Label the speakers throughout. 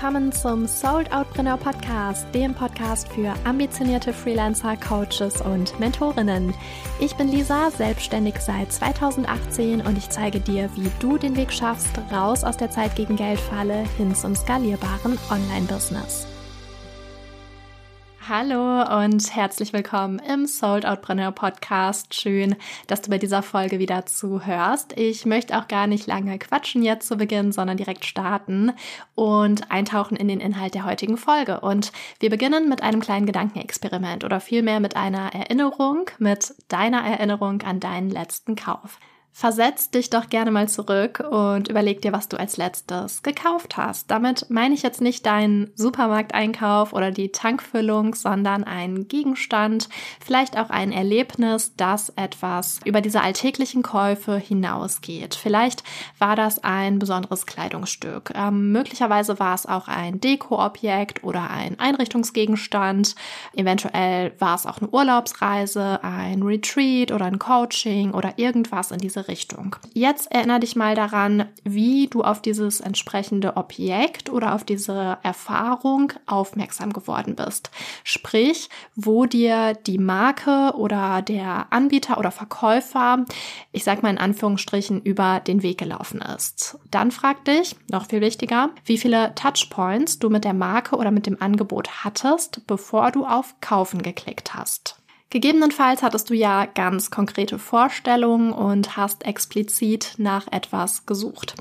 Speaker 1: willkommen zum Sold Outpreneur Podcast, dem Podcast für ambitionierte Freelancer, Coaches und Mentorinnen. Ich bin Lisa, selbstständig seit 2018 und ich zeige dir, wie du den Weg schaffst, raus aus der Zeit gegen Geldfalle hin zum skalierbaren Online-Business. Hallo und herzlich willkommen im Sold Outpreneur Podcast. Schön, dass du bei dieser Folge wieder zuhörst. Ich möchte auch gar nicht lange quatschen jetzt zu Beginn, sondern direkt starten und eintauchen in den Inhalt der heutigen Folge. Und wir beginnen mit einem kleinen Gedankenexperiment oder vielmehr mit einer Erinnerung, mit deiner Erinnerung an deinen letzten Kauf. Versetz dich doch gerne mal zurück und überleg dir, was du als letztes gekauft hast. Damit meine ich jetzt nicht deinen Supermarkteinkauf oder die Tankfüllung, sondern einen Gegenstand, vielleicht auch ein Erlebnis, das etwas über diese alltäglichen Käufe hinausgeht. Vielleicht war das ein besonderes Kleidungsstück. Ähm, möglicherweise war es auch ein Dekoobjekt oder ein Einrichtungsgegenstand. Eventuell war es auch eine Urlaubsreise, ein Retreat oder ein Coaching oder irgendwas in diese diese Richtung. Jetzt erinnere dich mal daran, wie du auf dieses entsprechende Objekt oder auf diese Erfahrung aufmerksam geworden bist. Sprich, wo dir die Marke oder der Anbieter oder Verkäufer, ich sag mal in Anführungsstrichen, über den Weg gelaufen ist. Dann frag dich, noch viel wichtiger, wie viele Touchpoints du mit der Marke oder mit dem Angebot hattest, bevor du auf Kaufen geklickt hast. Gegebenenfalls hattest du ja ganz konkrete Vorstellungen und hast explizit nach etwas gesucht.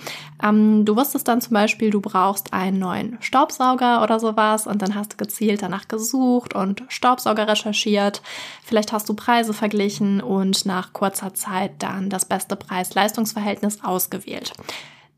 Speaker 1: Ähm, du wusstest dann zum Beispiel, du brauchst einen neuen Staubsauger oder sowas und dann hast du gezielt danach gesucht und Staubsauger recherchiert. Vielleicht hast du Preise verglichen und nach kurzer Zeit dann das beste Preis-Leistungs-Verhältnis ausgewählt.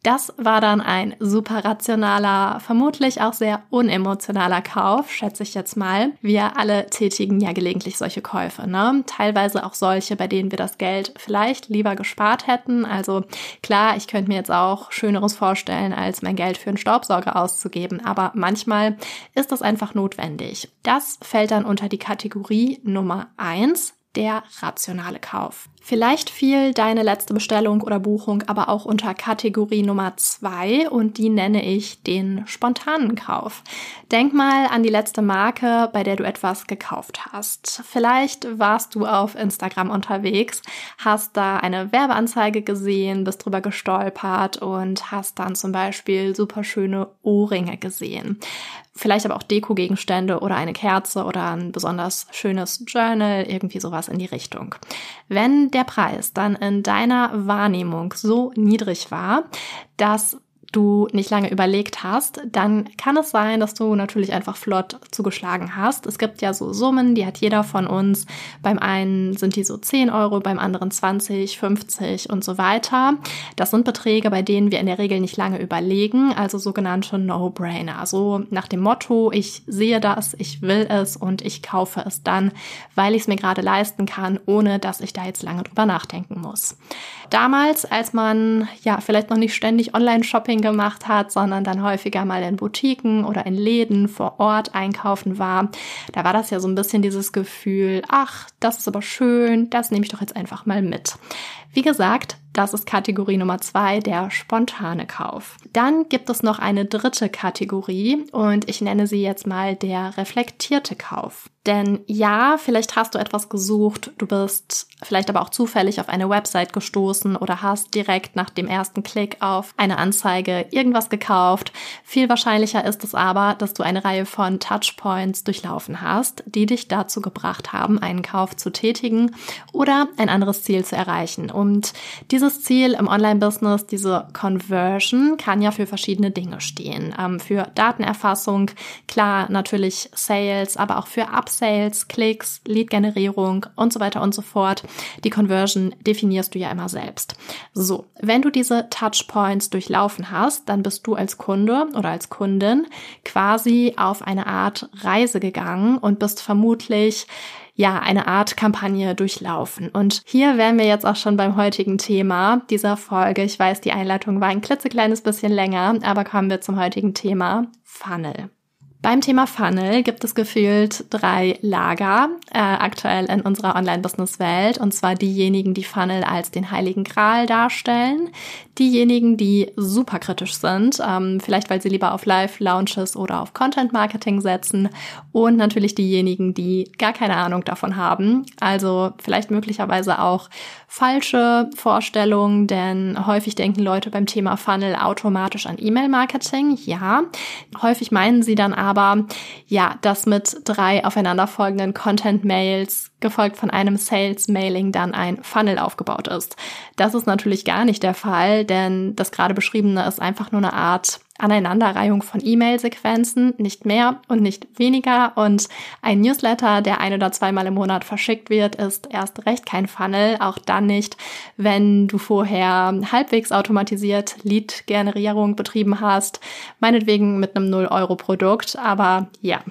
Speaker 1: Das war dann ein super rationaler, vermutlich auch sehr unemotionaler Kauf, schätze ich jetzt mal. Wir alle tätigen ja gelegentlich solche Käufe, ne? Teilweise auch solche, bei denen wir das Geld vielleicht lieber gespart hätten. Also klar, ich könnte mir jetzt auch Schöneres vorstellen, als mein Geld für einen Staubsauger auszugeben, aber manchmal ist das einfach notwendig. Das fällt dann unter die Kategorie Nummer eins der rationale Kauf. Vielleicht fiel deine letzte Bestellung oder Buchung aber auch unter Kategorie Nummer zwei und die nenne ich den spontanen Kauf. Denk mal an die letzte Marke, bei der du etwas gekauft hast. Vielleicht warst du auf Instagram unterwegs, hast da eine Werbeanzeige gesehen, bist drüber gestolpert und hast dann zum Beispiel super schöne Ohrringe gesehen vielleicht aber auch Deko-Gegenstände oder eine Kerze oder ein besonders schönes Journal, irgendwie sowas in die Richtung. Wenn der Preis dann in deiner Wahrnehmung so niedrig war, dass du nicht lange überlegt hast, dann kann es sein, dass du natürlich einfach flott zugeschlagen hast. Es gibt ja so Summen, die hat jeder von uns. Beim einen sind die so 10 Euro, beim anderen 20, 50 und so weiter. Das sind Beträge, bei denen wir in der Regel nicht lange überlegen, also sogenannte No-Brainer. So nach dem Motto, ich sehe das, ich will es und ich kaufe es dann, weil ich es mir gerade leisten kann, ohne dass ich da jetzt lange drüber nachdenken muss. Damals, als man ja vielleicht noch nicht ständig Online-Shopping gemacht hat, sondern dann häufiger mal in Boutiquen oder in Läden vor Ort einkaufen war, da war das ja so ein bisschen dieses Gefühl, ach, das ist aber schön, das nehme ich doch jetzt einfach mal mit. Wie gesagt, das ist Kategorie Nummer zwei, der spontane Kauf. Dann gibt es noch eine dritte Kategorie und ich nenne sie jetzt mal der reflektierte Kauf. Denn ja, vielleicht hast du etwas gesucht, du bist vielleicht aber auch zufällig auf eine Website gestoßen oder hast direkt nach dem ersten Klick auf eine Anzeige irgendwas gekauft. Viel wahrscheinlicher ist es aber, dass du eine Reihe von Touchpoints durchlaufen hast, die dich dazu gebracht haben, einen Kauf zu tätigen oder ein anderes Ziel zu erreichen. Und dieses Ziel im Online-Business, diese Conversion, kann ja für verschiedene Dinge stehen. Ähm, für Datenerfassung, klar, natürlich Sales, aber auch für Upsales, Klicks, Lead-Generierung und so weiter und so fort. Die Conversion definierst du ja immer selbst. So, wenn du diese Touchpoints durchlaufen hast, dann bist du als Kunde oder als Kundin quasi auf eine Art Reise gegangen und bist vermutlich ja, eine Art Kampagne durchlaufen. Und hier wären wir jetzt auch schon beim heutigen Thema dieser Folge. Ich weiß, die Einleitung war ein klitzekleines bisschen länger, aber kommen wir zum heutigen Thema Funnel. Beim Thema Funnel gibt es gefühlt drei Lager äh, aktuell in unserer Online-Business-Welt. Und zwar diejenigen, die Funnel als den heiligen Gral darstellen, diejenigen, die super kritisch sind, ähm, vielleicht weil sie lieber auf Live-Launches oder auf Content-Marketing setzen und natürlich diejenigen, die gar keine Ahnung davon haben. Also vielleicht möglicherweise auch falsche Vorstellungen, denn häufig denken Leute beim Thema Funnel automatisch an E-Mail-Marketing. Ja, häufig meinen sie dann aber, ja, dass mit drei aufeinanderfolgenden Content-Mails gefolgt von einem Sales-Mailing dann ein Funnel aufgebaut ist. Das ist natürlich gar nicht der Fall, denn das gerade beschriebene ist einfach nur eine Art Aneinanderreihung von E-Mail-Sequenzen, nicht mehr und nicht weniger. Und ein Newsletter, der ein oder zweimal im Monat verschickt wird, ist erst recht kein Funnel. Auch dann nicht, wenn du vorher halbwegs automatisiert Lead-Generierung betrieben hast. Meinetwegen mit einem 0-Euro-Produkt. Aber ja,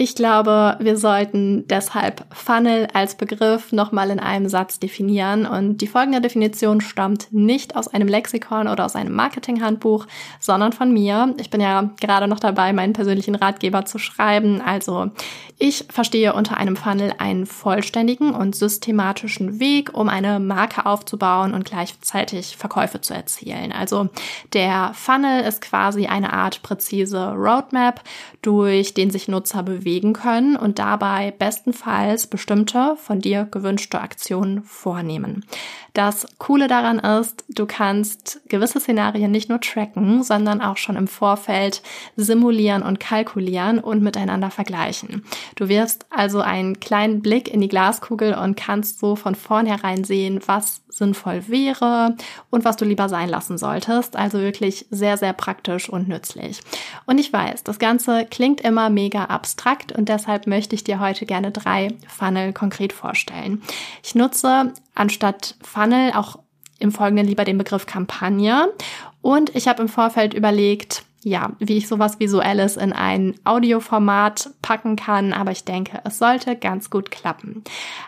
Speaker 1: ich glaube, wir sollten deshalb Funnel als Begriff nochmal in einem Satz definieren und die folgende Definition stammt nicht aus einem Lexikon oder aus einem Marketinghandbuch, sondern von mir. Ich bin ja gerade noch dabei, meinen persönlichen Ratgeber zu schreiben. Also ich verstehe unter einem Funnel einen vollständigen und systematischen Weg, um eine Marke aufzubauen und gleichzeitig Verkäufe zu erzielen. Also der Funnel ist quasi eine Art präzise Roadmap, durch den sich Nutzer bewegen bewegen können und dabei bestenfalls bestimmte von dir gewünschte Aktionen vornehmen. Das Coole daran ist, du kannst gewisse Szenarien nicht nur tracken, sondern auch schon im Vorfeld simulieren und kalkulieren und miteinander vergleichen. Du wirst also einen kleinen Blick in die Glaskugel und kannst so von vornherein sehen, was sinnvoll wäre und was du lieber sein lassen solltest. Also wirklich sehr, sehr praktisch und nützlich. Und ich weiß, das Ganze klingt immer mega abstrakt und deshalb möchte ich dir heute gerne drei Funnel konkret vorstellen. Ich nutze anstatt Funnel auch im Folgenden lieber den Begriff Kampagne. Und ich habe im Vorfeld überlegt, ja, wie ich sowas Visuelles in ein Audioformat packen kann, aber ich denke, es sollte ganz gut klappen.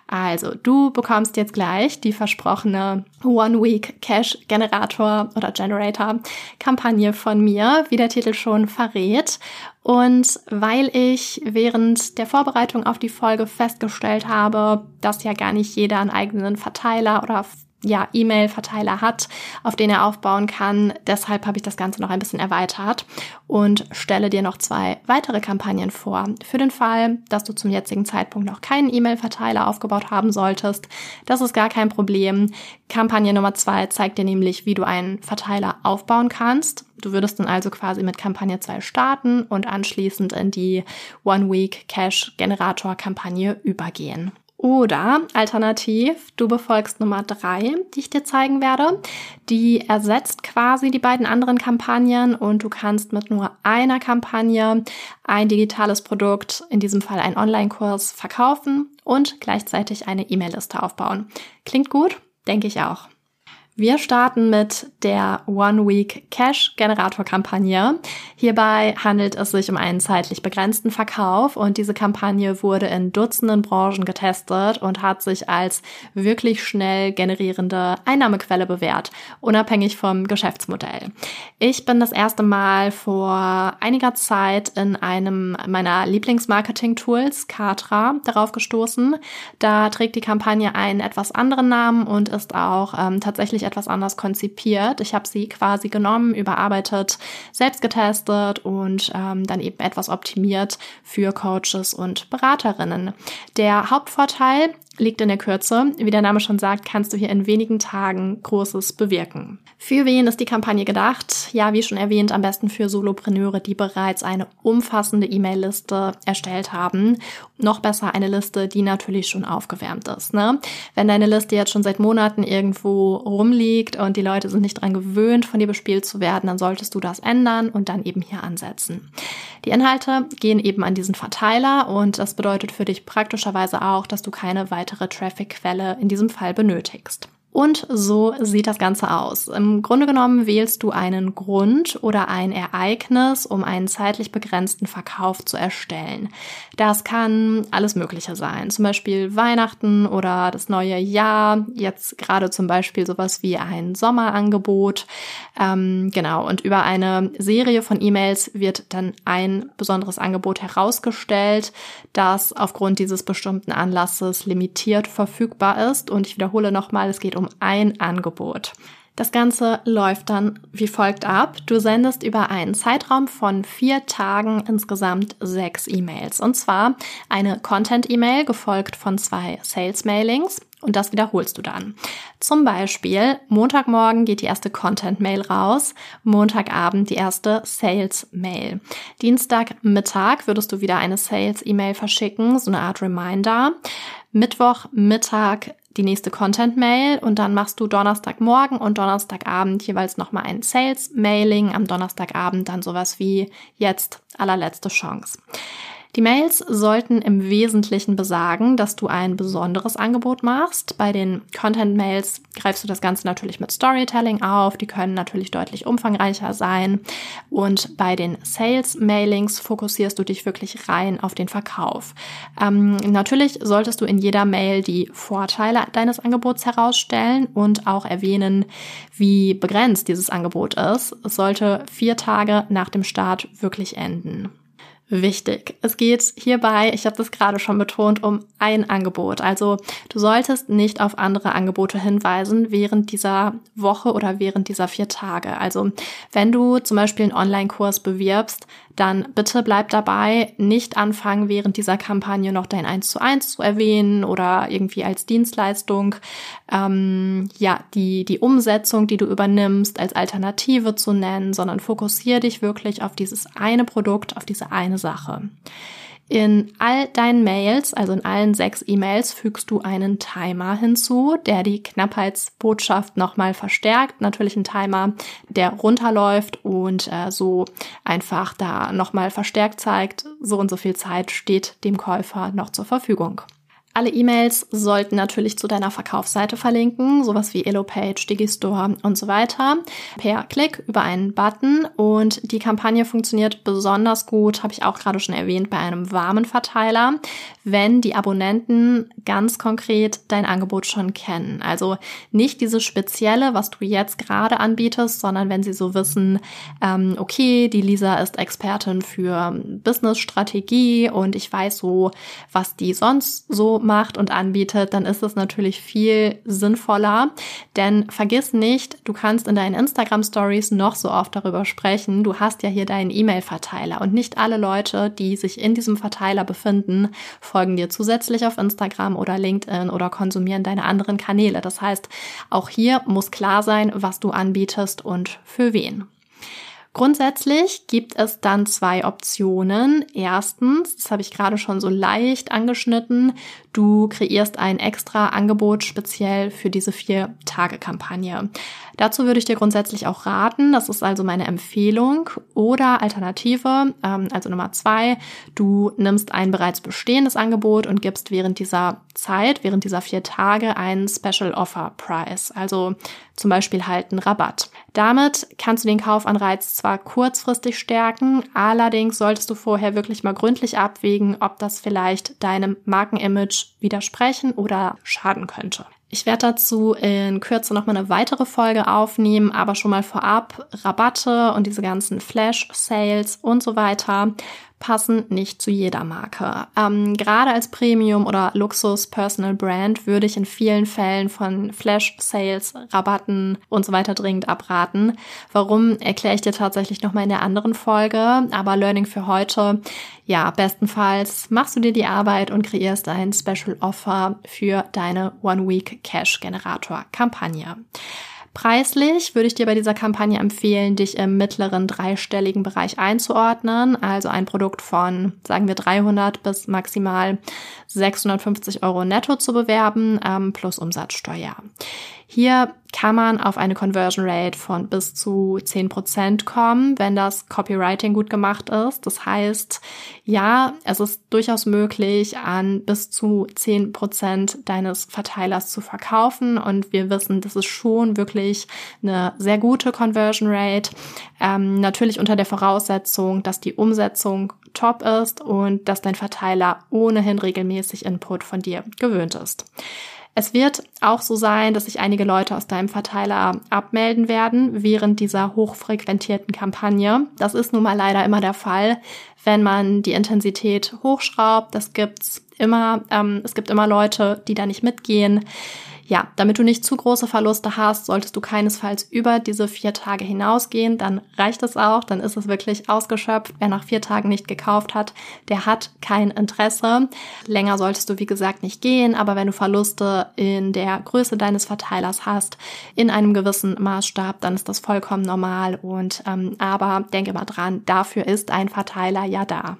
Speaker 1: Also, du bekommst jetzt gleich die versprochene One Week Cash Generator oder Generator Kampagne von mir, wie der Titel schon verrät. Und weil ich während der Vorbereitung auf die Folge festgestellt habe, dass ja gar nicht jeder einen eigenen Verteiler oder ja, E-Mail-Verteiler hat, auf den er aufbauen kann. Deshalb habe ich das Ganze noch ein bisschen erweitert und stelle dir noch zwei weitere Kampagnen vor. Für den Fall, dass du zum jetzigen Zeitpunkt noch keinen E-Mail-Verteiler aufgebaut haben solltest, das ist gar kein Problem. Kampagne Nummer zwei zeigt dir nämlich, wie du einen Verteiler aufbauen kannst. Du würdest dann also quasi mit Kampagne 2 starten und anschließend in die One Week Cash Generator Kampagne übergehen. Oder alternativ, du befolgst Nummer drei, die ich dir zeigen werde. Die ersetzt quasi die beiden anderen Kampagnen und du kannst mit nur einer Kampagne ein digitales Produkt, in diesem Fall ein Online-Kurs, verkaufen und gleichzeitig eine E-Mail-Liste aufbauen. Klingt gut? Denke ich auch. Wir starten mit der One Week Cash Generator Kampagne. Hierbei handelt es sich um einen zeitlich begrenzten Verkauf und diese Kampagne wurde in Dutzenden Branchen getestet und hat sich als wirklich schnell generierende Einnahmequelle bewährt, unabhängig vom Geschäftsmodell. Ich bin das erste Mal vor einiger Zeit in einem meiner Lieblingsmarketing-Tools, Katra, darauf gestoßen. Da trägt die Kampagne einen etwas anderen Namen und ist auch ähm, tatsächlich etwas anders konzipiert. Ich habe sie quasi genommen, überarbeitet, selbst getestet und ähm, dann eben etwas optimiert für Coaches und Beraterinnen. Der Hauptvorteil liegt in der Kürze. Wie der Name schon sagt, kannst du hier in wenigen Tagen Großes bewirken. Für wen ist die Kampagne gedacht? Ja, wie schon erwähnt, am besten für Solopreneure, die bereits eine umfassende E-Mail-Liste erstellt haben. Noch besser eine Liste, die natürlich schon aufgewärmt ist. Ne? Wenn deine Liste jetzt schon seit Monaten irgendwo rumliegt und die Leute sind nicht dran gewöhnt, von dir bespielt zu werden, dann solltest du das ändern und dann eben hier ansetzen. Die Inhalte gehen eben an diesen Verteiler und das bedeutet für dich praktischerweise auch, dass du keine weitere Traffic-Quelle in diesem Fall benötigst. Und so sieht das Ganze aus. Im Grunde genommen wählst du einen Grund oder ein Ereignis, um einen zeitlich begrenzten Verkauf zu erstellen. Das kann alles Mögliche sein, zum Beispiel Weihnachten oder das neue Jahr, jetzt gerade zum Beispiel sowas wie ein Sommerangebot. Ähm, genau, und über eine Serie von E-Mails wird dann ein besonderes Angebot herausgestellt, das aufgrund dieses bestimmten Anlasses limitiert verfügbar ist. Und ich wiederhole nochmal, es geht um ein Angebot. Das Ganze läuft dann wie folgt ab. Du sendest über einen Zeitraum von vier Tagen insgesamt sechs E-Mails. Und zwar eine Content-E-Mail gefolgt von zwei Sales-Mailings. Und das wiederholst du dann. Zum Beispiel, Montagmorgen geht die erste Content-Mail raus, Montagabend die erste Sales-Mail. Dienstagmittag würdest du wieder eine Sales-E-Mail verschicken, so eine Art Reminder. Mittwochmittag die nächste Content-Mail und dann machst du Donnerstagmorgen und Donnerstagabend jeweils nochmal ein Sales-Mailing. Am Donnerstagabend dann sowas wie jetzt allerletzte Chance. Die Mails sollten im Wesentlichen besagen, dass du ein besonderes Angebot machst. Bei den Content-Mails greifst du das Ganze natürlich mit Storytelling auf. Die können natürlich deutlich umfangreicher sein. Und bei den Sales-Mailings fokussierst du dich wirklich rein auf den Verkauf. Ähm, natürlich solltest du in jeder Mail die Vorteile deines Angebots herausstellen und auch erwähnen, wie begrenzt dieses Angebot ist. Es sollte vier Tage nach dem Start wirklich enden wichtig. Es geht hierbei, ich habe das gerade schon betont, um ein Angebot. Also du solltest nicht auf andere Angebote hinweisen während dieser Woche oder während dieser vier Tage. Also wenn du zum Beispiel einen Online-Kurs bewirbst, dann bitte bleib dabei, nicht anfangen, während dieser Kampagne noch dein 1 zu 1 zu erwähnen oder irgendwie als Dienstleistung, ähm, ja, die, die Umsetzung, die du übernimmst, als Alternative zu nennen, sondern fokussiere dich wirklich auf dieses eine Produkt, auf diese eine Sache. In all deinen Mails, also in allen sechs E-Mails, fügst du einen Timer hinzu, der die Knappheitsbotschaft nochmal verstärkt. Natürlich ein Timer, der runterläuft und äh, so einfach da nochmal verstärkt zeigt, so und so viel Zeit steht dem Käufer noch zur Verfügung. Alle E-Mails sollten natürlich zu deiner Verkaufsseite verlinken, sowas wie Elopage, Digistore und so weiter, per Klick über einen Button. Und die Kampagne funktioniert besonders gut, habe ich auch gerade schon erwähnt, bei einem warmen Verteiler, wenn die Abonnenten ganz konkret dein Angebot schon kennen. Also nicht dieses Spezielle, was du jetzt gerade anbietest, sondern wenn sie so wissen, ähm, okay, die Lisa ist Expertin für Business-Strategie und ich weiß so, was die sonst so macht und anbietet, dann ist es natürlich viel sinnvoller. Denn vergiss nicht, du kannst in deinen Instagram Stories noch so oft darüber sprechen. Du hast ja hier deinen E-Mail-Verteiler und nicht alle Leute, die sich in diesem Verteiler befinden, folgen dir zusätzlich auf Instagram oder LinkedIn oder konsumieren deine anderen Kanäle. Das heißt, auch hier muss klar sein, was du anbietest und für wen. Grundsätzlich gibt es dann zwei Optionen. Erstens, das habe ich gerade schon so leicht angeschnitten, du kreierst ein extra Angebot speziell für diese vier Tage Kampagne. Dazu würde ich dir grundsätzlich auch raten, das ist also meine Empfehlung. Oder Alternative, ähm, also Nummer zwei, du nimmst ein bereits bestehendes Angebot und gibst während dieser Zeit, während dieser vier Tage einen Special Offer Price, also zum Beispiel halt einen Rabatt. Damit kannst du den Kaufanreiz zwar kurzfristig stärken, allerdings solltest du vorher wirklich mal gründlich abwägen, ob das vielleicht deinem Markenimage widersprechen oder schaden könnte. Ich werde dazu in Kürze nochmal eine weitere Folge aufnehmen, aber schon mal vorab Rabatte und diese ganzen Flash-Sales und so weiter passen nicht zu jeder Marke. Ähm, gerade als Premium oder Luxus Personal Brand würde ich in vielen Fällen von Flash Sales, Rabatten und so weiter dringend abraten. Warum erkläre ich dir tatsächlich nochmal in der anderen Folge. Aber Learning für heute, ja, bestenfalls machst du dir die Arbeit und kreierst ein Special Offer für deine One Week Cash Generator Kampagne. Preislich würde ich dir bei dieser Kampagne empfehlen, dich im mittleren dreistelligen Bereich einzuordnen, also ein Produkt von, sagen wir, 300 bis maximal 650 Euro netto zu bewerben, ähm, plus Umsatzsteuer. Hier kann man auf eine Conversion Rate von bis zu 10% kommen, wenn das Copywriting gut gemacht ist. Das heißt, ja, es ist durchaus möglich, an bis zu 10% deines Verteilers zu verkaufen. Und wir wissen, das ist schon wirklich eine sehr gute Conversion Rate. Ähm, natürlich unter der Voraussetzung, dass die Umsetzung top ist und dass dein Verteiler ohnehin regelmäßig Input von dir gewöhnt ist. Es wird auch so sein, dass sich einige Leute aus deinem Verteiler abmelden werden während dieser hochfrequentierten Kampagne. Das ist nun mal leider immer der Fall, wenn man die Intensität hochschraubt. Das gibt's immer. Ähm, es gibt immer Leute, die da nicht mitgehen. Ja, damit du nicht zu große Verluste hast, solltest du keinesfalls über diese vier Tage hinausgehen. Dann reicht es auch, dann ist es wirklich ausgeschöpft. Wer nach vier Tagen nicht gekauft hat, der hat kein Interesse. Länger solltest du, wie gesagt, nicht gehen, aber wenn du Verluste in der Größe deines Verteilers hast, in einem gewissen Maßstab, dann ist das vollkommen normal. Und ähm, aber denke mal dran, dafür ist ein Verteiler ja da.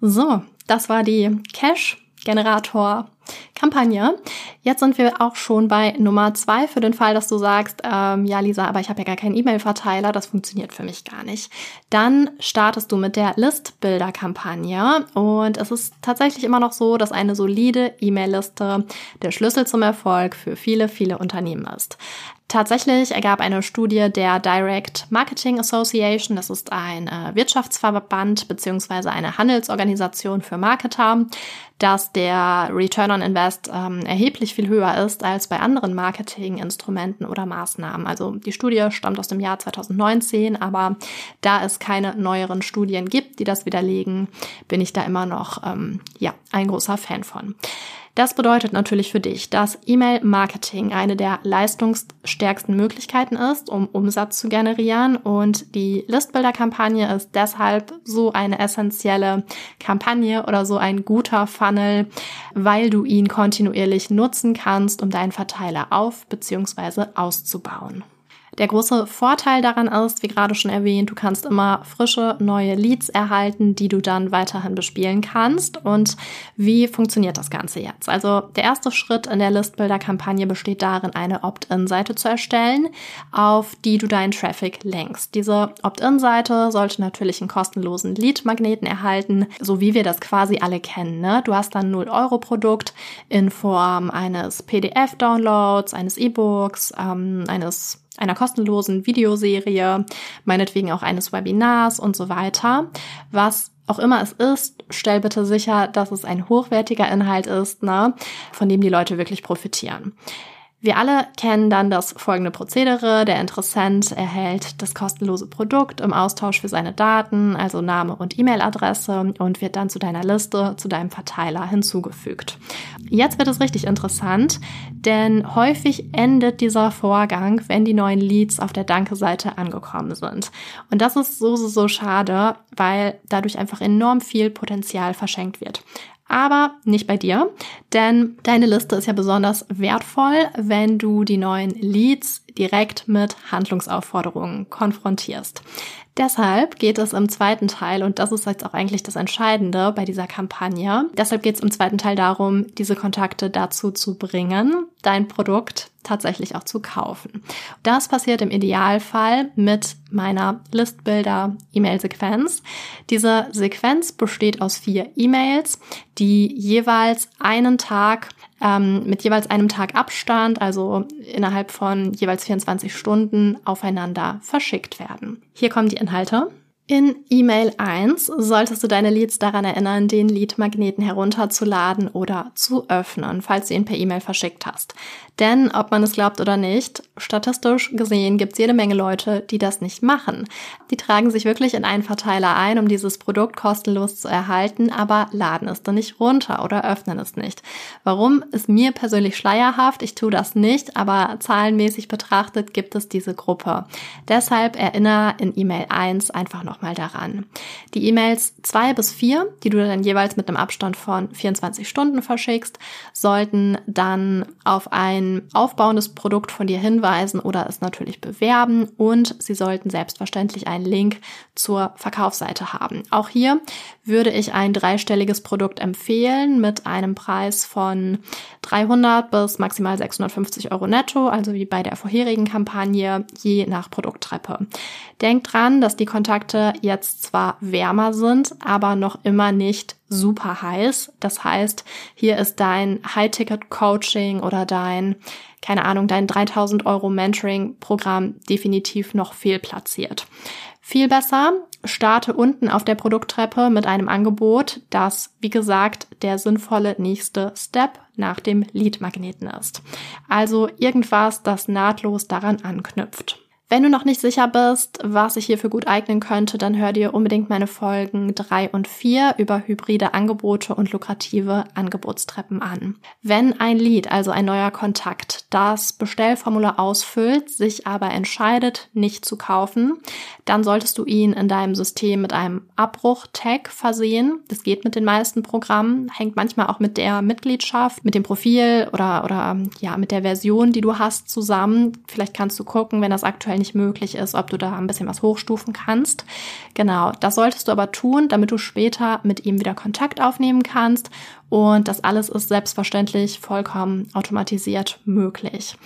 Speaker 1: So, das war die Cash Generator Kampagne. Jetzt sind wir auch schon bei Nummer zwei für den Fall, dass du sagst, ähm, ja Lisa, aber ich habe ja gar keinen E-Mail-Verteiler, das funktioniert für mich gar nicht. Dann startest du mit der List-Builder-Kampagne und es ist tatsächlich immer noch so, dass eine solide E-Mail-Liste der Schlüssel zum Erfolg für viele, viele Unternehmen ist. Tatsächlich ergab eine Studie der Direct Marketing Association, das ist ein äh, Wirtschaftsverband beziehungsweise eine Handelsorganisation für Marketer, dass der Return on Invest ähm, erheblich viel höher ist als bei anderen Marketinginstrumenten oder Maßnahmen. Also die Studie stammt aus dem Jahr 2019, aber da es keine neueren Studien gibt, die das widerlegen, bin ich da immer noch ähm, ja ein großer Fan von. Das bedeutet natürlich für dich, dass E-Mail-Marketing eine der leistungsstärksten Möglichkeiten ist, um Umsatz zu generieren und die Listbuilder-Kampagne ist deshalb so eine essentielle Kampagne oder so ein guter Funnel, weil du ihn kontinuierlich nutzen kannst, um deinen Verteiler auf bzw. auszubauen. Der große Vorteil daran ist, wie gerade schon erwähnt, du kannst immer frische neue Leads erhalten, die du dann weiterhin bespielen kannst. Und wie funktioniert das Ganze jetzt? Also der erste Schritt in der Listbuilder-Kampagne besteht darin, eine Opt-in-Seite zu erstellen, auf die du deinen Traffic lenkst. Diese Opt-in-Seite sollte natürlich einen kostenlosen Lead-Magneten erhalten, so wie wir das quasi alle kennen. Ne? Du hast dann 0-Euro-Produkt in Form eines PDF-Downloads, eines E-Books, ähm, eines einer kostenlosen Videoserie, meinetwegen auch eines Webinars und so weiter. Was auch immer es ist, stell bitte sicher, dass es ein hochwertiger Inhalt ist, ne, von dem die Leute wirklich profitieren. Wir alle kennen dann das folgende Prozedere. Der Interessent erhält das kostenlose Produkt im Austausch für seine Daten, also Name und E-Mail-Adresse und wird dann zu deiner Liste, zu deinem Verteiler hinzugefügt. Jetzt wird es richtig interessant, denn häufig endet dieser Vorgang, wenn die neuen Leads auf der Danke-Seite angekommen sind. Und das ist so, so, so schade, weil dadurch einfach enorm viel Potenzial verschenkt wird aber nicht bei dir, denn deine Liste ist ja besonders wertvoll, wenn du die neuen Leads direkt mit Handlungsaufforderungen konfrontierst. Deshalb geht es im zweiten Teil, und das ist jetzt auch eigentlich das Entscheidende bei dieser Kampagne, deshalb geht es im zweiten Teil darum, diese Kontakte dazu zu bringen, dein Produkt tatsächlich auch zu kaufen. Das passiert im Idealfall mit meiner Listbuilder E-Mail-Sequenz. Diese Sequenz besteht aus vier E-Mails, die jeweils einen Tag ähm, mit jeweils einem Tag Abstand, also innerhalb von jeweils 24 Stunden aufeinander verschickt werden. Hier kommen die Inhalte. In E-Mail 1 solltest du deine Leads daran erinnern, den Lead-Magneten herunterzuladen oder zu öffnen, falls du ihn per E-Mail verschickt hast. Denn, ob man es glaubt oder nicht, statistisch gesehen gibt es jede Menge Leute, die das nicht machen. Die tragen sich wirklich in einen Verteiler ein, um dieses Produkt kostenlos zu erhalten, aber laden es dann nicht runter oder öffnen es nicht. Warum ist mir persönlich schleierhaft? Ich tue das nicht, aber zahlenmäßig betrachtet gibt es diese Gruppe. Deshalb erinnere in E-Mail 1 einfach noch nochmal daran. Die E-Mails zwei bis vier, die du dann jeweils mit einem Abstand von 24 Stunden verschickst, sollten dann auf ein aufbauendes Produkt von dir hinweisen oder es natürlich bewerben und sie sollten selbstverständlich einen Link zur Verkaufsseite haben. Auch hier würde ich ein dreistelliges Produkt empfehlen mit einem Preis von 300 bis maximal 650 Euro netto, also wie bei der vorherigen Kampagne, je nach Produkttreppe. Denk dran, dass die Kontakte jetzt zwar wärmer sind, aber noch immer nicht super heiß. Das heißt, hier ist dein High-Ticket-Coaching oder dein, keine Ahnung, dein 3000 Euro Mentoring-Programm definitiv noch fehlplatziert. Viel besser, starte unten auf der Produkttreppe mit einem Angebot, das, wie gesagt, der sinnvolle nächste Step nach dem Lead-Magneten ist. Also irgendwas, das nahtlos daran anknüpft. Wenn du noch nicht sicher bist, was sich hierfür gut eignen könnte, dann hör dir unbedingt meine Folgen drei und vier über hybride Angebote und lukrative Angebotstreppen an. Wenn ein Lead, also ein neuer Kontakt, das Bestellformular ausfüllt, sich aber entscheidet, nicht zu kaufen, dann solltest du ihn in deinem System mit einem Abbruch-Tag versehen. Das geht mit den meisten Programmen, hängt manchmal auch mit der Mitgliedschaft, mit dem Profil oder, oder ja, mit der Version, die du hast, zusammen. Vielleicht kannst du gucken, wenn das aktuell nicht möglich ist, ob du da ein bisschen was hochstufen kannst. Genau, das solltest du aber tun, damit du später mit ihm wieder Kontakt aufnehmen kannst. Und das alles ist selbstverständlich vollkommen automatisiert möglich.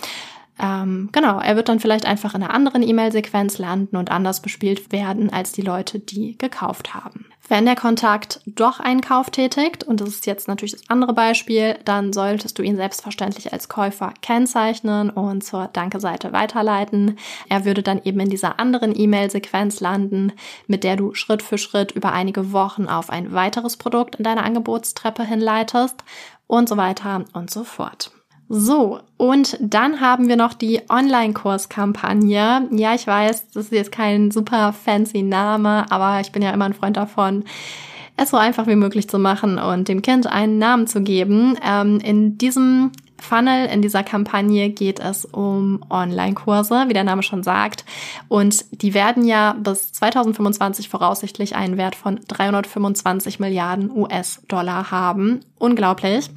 Speaker 1: Ähm, genau, er wird dann vielleicht einfach in einer anderen E-Mail-Sequenz landen und anders bespielt werden als die Leute, die gekauft haben. Wenn der Kontakt doch einen Kauf tätigt, und das ist jetzt natürlich das andere Beispiel, dann solltest du ihn selbstverständlich als Käufer kennzeichnen und zur Danke-Seite weiterleiten. Er würde dann eben in dieser anderen E-Mail-Sequenz landen, mit der du Schritt für Schritt über einige Wochen auf ein weiteres Produkt in deiner Angebotstreppe hinleitest und so weiter und so fort. So, und dann haben wir noch die Online-Kurskampagne. Ja, ich weiß, das ist jetzt kein super fancy Name, aber ich bin ja immer ein Freund davon, es so einfach wie möglich zu machen und dem Kind einen Namen zu geben. Ähm, in diesem Funnel in dieser Kampagne geht es um Online-Kurse, wie der Name schon sagt. Und die werden ja bis 2025 voraussichtlich einen Wert von 325 Milliarden US-Dollar haben. Unglaublich.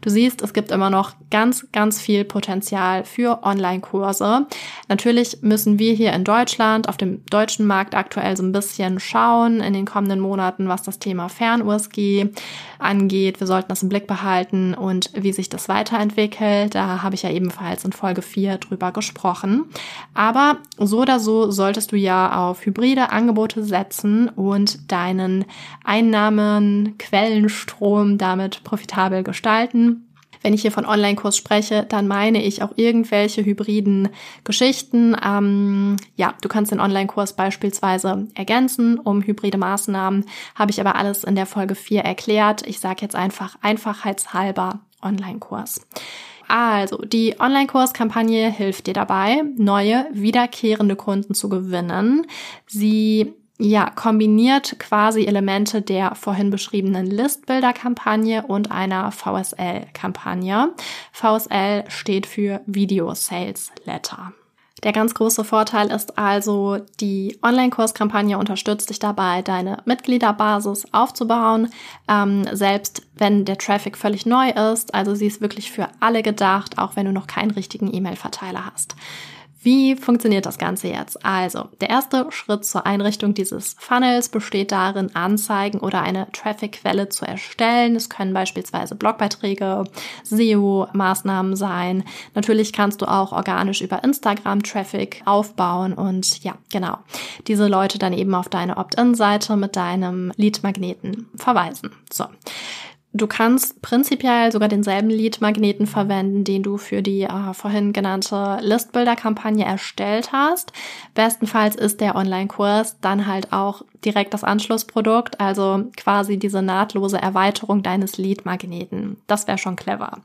Speaker 1: Du siehst, es gibt immer noch ganz, ganz viel Potenzial für Online-Kurse. Natürlich müssen wir hier in Deutschland auf dem deutschen Markt aktuell so ein bisschen schauen in den kommenden Monaten, was das Thema Fern-USG angeht. Wir sollten das im Blick behalten und wie sich das weiterentwickelt. Da habe ich ja ebenfalls in Folge 4 drüber gesprochen. Aber so oder so solltest du ja auf hybride Angebote setzen und deinen Einnahmenquellenstrom damit profitabel gestalten. Wenn ich hier von Online-Kurs spreche, dann meine ich auch irgendwelche hybriden Geschichten. Ähm, ja, du kannst den Online-Kurs beispielsweise ergänzen um hybride Maßnahmen. Habe ich aber alles in der Folge 4 erklärt. Ich sage jetzt einfach einfachheitshalber Online-Kurs. Also, die Online-Kurs-Kampagne hilft dir dabei, neue, wiederkehrende Kunden zu gewinnen. Sie ja, kombiniert quasi Elemente der vorhin beschriebenen Listbuilder-Kampagne und einer VSL-Kampagne. VSL steht für Video Sales Letter. Der ganz große Vorteil ist also, die Online-Kurskampagne unterstützt dich dabei, deine Mitgliederbasis aufzubauen, ähm, selbst wenn der Traffic völlig neu ist. Also sie ist wirklich für alle gedacht, auch wenn du noch keinen richtigen E-Mail-Verteiler hast. Wie funktioniert das Ganze jetzt? Also, der erste Schritt zur Einrichtung dieses Funnels besteht darin, Anzeigen oder eine Traffic-Quelle zu erstellen. Es können beispielsweise Blogbeiträge, SEO-Maßnahmen sein. Natürlich kannst du auch organisch über Instagram Traffic aufbauen und ja, genau, diese Leute dann eben auf deine Opt-in-Seite mit deinem Lead-Magneten verweisen. So. Du kannst prinzipiell sogar denselben Lead-Magneten verwenden, den du für die äh, vorhin genannte Listbuilder-Kampagne erstellt hast. Bestenfalls ist der Online-Kurs dann halt auch direkt das Anschlussprodukt, also quasi diese nahtlose Erweiterung deines Lead-Magneten. Das wäre schon clever.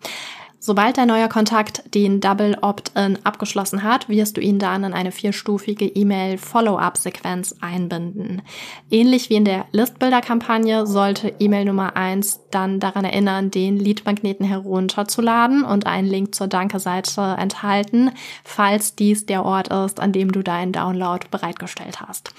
Speaker 1: Sobald dein neuer Kontakt den Double Opt-in abgeschlossen hat, wirst du ihn dann in eine vierstufige E-Mail-Follow-up-Sequenz einbinden. Ähnlich wie in der Listbuilder-Kampagne sollte E-Mail Nummer eins dann daran erinnern, den Lead-Magneten herunterzuladen und einen Link zur Danke-Seite enthalten, falls dies der Ort ist, an dem du deinen Download bereitgestellt hast.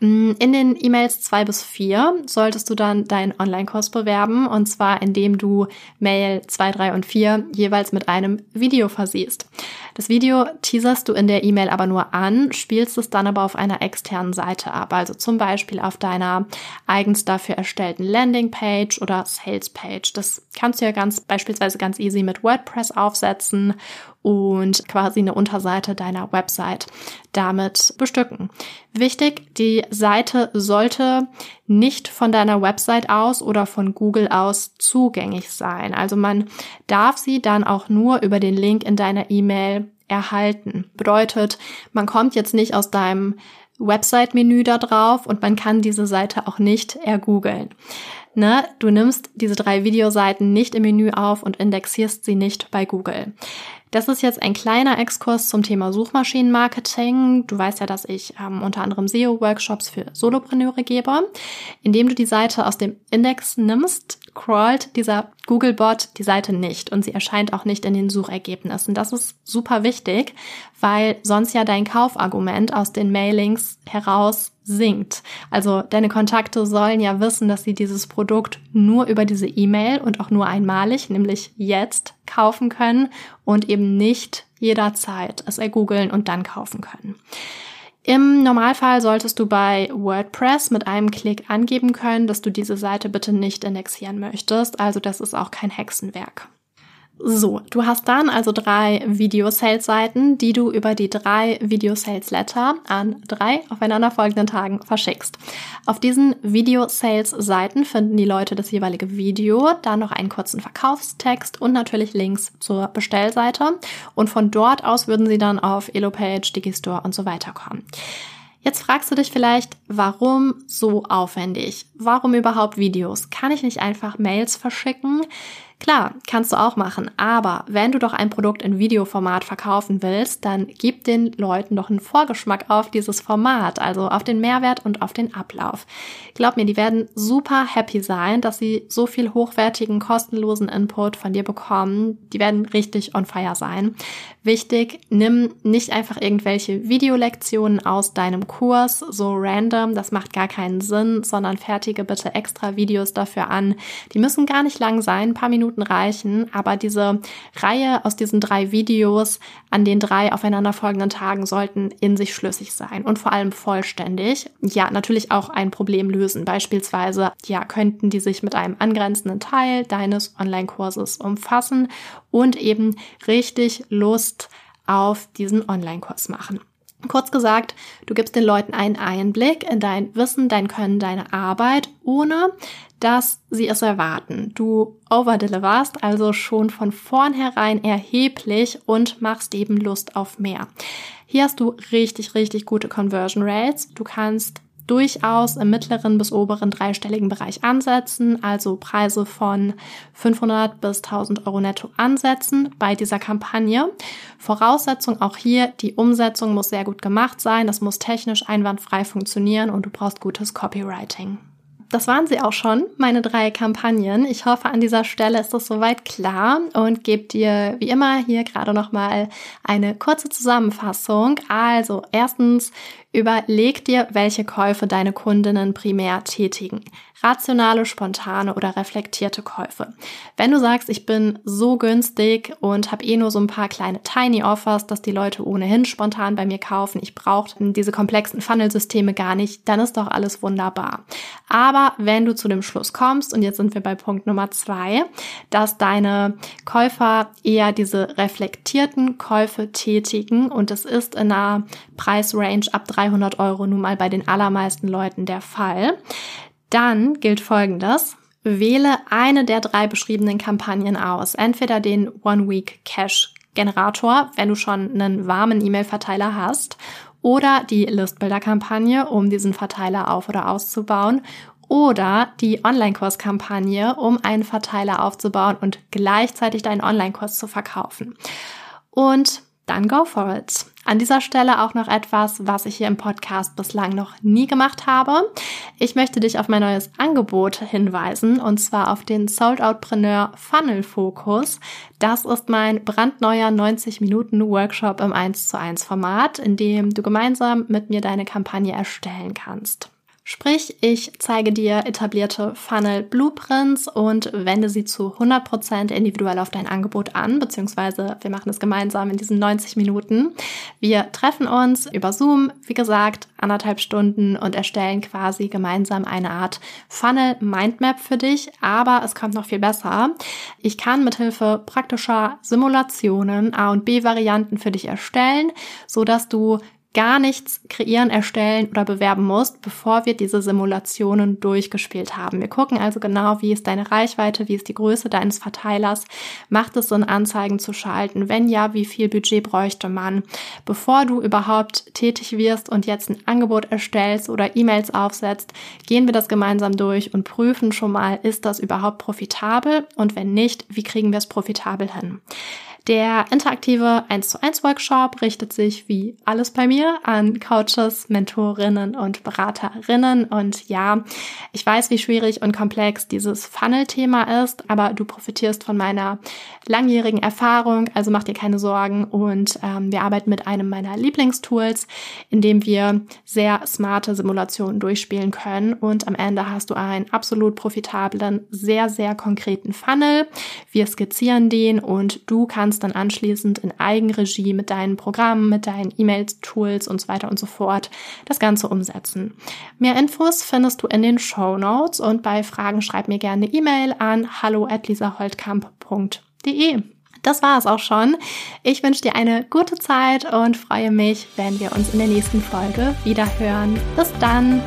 Speaker 1: Mm, in den E-Mails zwei bis vier solltest du dann deinen Online-Kurs bewerben und zwar indem du Mail zwei, drei und vier jeweils mit einem Video versiehst. Das Video teaserst du in der E-Mail aber nur an, spielst es dann aber auf einer externen Seite ab, also zum Beispiel auf deiner eigens dafür erstellten Landingpage oder Salespage. Das kannst du ja ganz beispielsweise ganz easy mit WordPress aufsetzen und quasi eine Unterseite deiner Website damit bestücken. Wichtig, die Seite sollte nicht von deiner Website aus oder von Google aus zugänglich sein. Also man darf sie dann auch nur über den Link in deiner E-Mail erhalten. Bedeutet, man kommt jetzt nicht aus deinem Website-Menü da drauf und man kann diese Seite auch nicht ergoogeln. Ne? Du nimmst diese drei Videoseiten nicht im Menü auf und indexierst sie nicht bei Google. Das ist jetzt ein kleiner Exkurs zum Thema Suchmaschinenmarketing. Du weißt ja, dass ich ähm, unter anderem SEO-Workshops für Solopreneure gebe. Indem du die Seite aus dem Index nimmst, crawlt dieser Googlebot die Seite nicht und sie erscheint auch nicht in den Suchergebnissen. Das ist super wichtig, weil sonst ja dein Kaufargument aus den Mailings heraus sinkt. Also deine Kontakte sollen ja wissen, dass sie dieses Produkt nur über diese E-Mail und auch nur einmalig, nämlich jetzt, kaufen können und eben nicht jederzeit es ergoogeln und dann kaufen können. Im Normalfall solltest du bei WordPress mit einem Klick angeben können, dass du diese Seite bitte nicht indexieren möchtest. Also das ist auch kein Hexenwerk. So, du hast dann also drei Video-Sales-Seiten, die du über die drei Video-Sales-Letter an drei aufeinanderfolgenden Tagen verschickst. Auf diesen Video-Sales-Seiten finden die Leute das jeweilige Video, dann noch einen kurzen Verkaufstext und natürlich Links zur Bestellseite. Und von dort aus würden sie dann auf Elopage, Digistore und so weiter kommen. Jetzt fragst du dich vielleicht, warum so aufwendig? Warum überhaupt Videos? Kann ich nicht einfach Mails verschicken? Klar, kannst du auch machen, aber wenn du doch ein Produkt in Videoformat verkaufen willst, dann gib den Leuten doch einen Vorgeschmack auf dieses Format, also auf den Mehrwert und auf den Ablauf. Glaub mir, die werden super happy sein, dass sie so viel hochwertigen, kostenlosen Input von dir bekommen. Die werden richtig on fire sein. Wichtig, nimm nicht einfach irgendwelche Videolektionen aus deinem Kurs so random, das macht gar keinen Sinn, sondern fertige bitte extra Videos dafür an. Die müssen gar nicht lang sein, ein paar Minuten Minuten reichen, aber diese Reihe aus diesen drei Videos an den drei aufeinanderfolgenden Tagen sollten in sich schlüssig sein und vor allem vollständig. Ja, natürlich auch ein Problem lösen. Beispielsweise, ja, könnten die sich mit einem angrenzenden Teil deines Online-Kurses umfassen und eben richtig Lust auf diesen Online-Kurs machen. Kurz gesagt, du gibst den Leuten einen Einblick in dein Wissen, dein Können, deine Arbeit, ohne dass sie es erwarten. Du overdeliverst also schon von vornherein erheblich und machst eben Lust auf mehr. Hier hast du richtig, richtig gute Conversion Rates. Du kannst durchaus im mittleren bis oberen dreistelligen Bereich ansetzen, also Preise von 500 bis 1000 Euro netto ansetzen bei dieser Kampagne. Voraussetzung auch hier, die Umsetzung muss sehr gut gemacht sein, das muss technisch einwandfrei funktionieren und du brauchst gutes Copywriting. Das waren sie auch schon, meine drei Kampagnen. Ich hoffe, an dieser Stelle ist das soweit klar und gebe dir wie immer hier gerade nochmal eine kurze Zusammenfassung. Also erstens Überleg dir, welche Käufe deine Kundinnen primär tätigen. Rationale, spontane oder reflektierte Käufe. Wenn du sagst, ich bin so günstig und habe eh nur so ein paar kleine Tiny Offers, dass die Leute ohnehin spontan bei mir kaufen, ich brauche diese komplexen Funnelsysteme gar nicht, dann ist doch alles wunderbar. Aber wenn du zu dem Schluss kommst, und jetzt sind wir bei Punkt Nummer zwei, dass deine Käufer eher diese reflektierten Käufe tätigen und es ist in einer Preisrange ab 300 Euro nun mal bei den allermeisten Leuten der Fall. Dann gilt Folgendes. Wähle eine der drei beschriebenen Kampagnen aus. Entweder den One-Week Cash Generator, wenn du schon einen warmen E-Mail-Verteiler hast, oder die Listbuilder-Kampagne, um diesen Verteiler auf- oder auszubauen, oder die Online-Kurskampagne, um einen Verteiler aufzubauen und gleichzeitig deinen Online-Kurs zu verkaufen. Und dann go for it. An dieser Stelle auch noch etwas, was ich hier im Podcast bislang noch nie gemacht habe. Ich möchte dich auf mein neues Angebot hinweisen und zwar auf den Sold Outpreneur Funnel Fokus. Das ist mein brandneuer 90 Minuten Workshop im 1 zu 1 Format, in dem du gemeinsam mit mir deine Kampagne erstellen kannst. Sprich, ich zeige dir etablierte Funnel Blueprints und wende sie zu 100% individuell auf dein Angebot an, beziehungsweise wir machen es gemeinsam in diesen 90 Minuten. Wir treffen uns über Zoom, wie gesagt, anderthalb Stunden und erstellen quasi gemeinsam eine Art Funnel Mindmap für dich, aber es kommt noch viel besser. Ich kann mithilfe praktischer Simulationen A und B Varianten für dich erstellen, so dass du gar nichts kreieren, erstellen oder bewerben musst, bevor wir diese Simulationen durchgespielt haben. Wir gucken also genau, wie ist deine Reichweite, wie ist die Größe deines Verteilers, macht es Sinn, Anzeigen zu schalten? Wenn ja, wie viel Budget bräuchte man? Bevor du überhaupt tätig wirst und jetzt ein Angebot erstellst oder E-Mails aufsetzt, gehen wir das gemeinsam durch und prüfen schon mal, ist das überhaupt profitabel? Und wenn nicht, wie kriegen wir es profitabel hin? Der interaktive 1 zu 1 Workshop richtet sich wie alles bei mir an Coaches, Mentorinnen und Beraterinnen. Und ja, ich weiß, wie schwierig und komplex dieses Funnel-Thema ist, aber du profitierst von meiner langjährigen Erfahrung, also mach dir keine Sorgen. Und ähm, wir arbeiten mit einem meiner Lieblingstools, in dem wir sehr smarte Simulationen durchspielen können. Und am Ende hast du einen absolut profitablen, sehr, sehr konkreten Funnel. Wir skizzieren den und du kannst kannst dann anschließend in Eigenregie mit deinen Programmen, mit deinen E-Mails, Tools und so weiter und so fort das Ganze umsetzen. Mehr Infos findest du in den Show Notes und bei Fragen schreib mir gerne E-Mail an hallo@lisaholtkamp.de. Das war es auch schon. Ich wünsche dir eine gute Zeit und freue mich, wenn wir uns in der nächsten Folge wieder hören. Bis dann!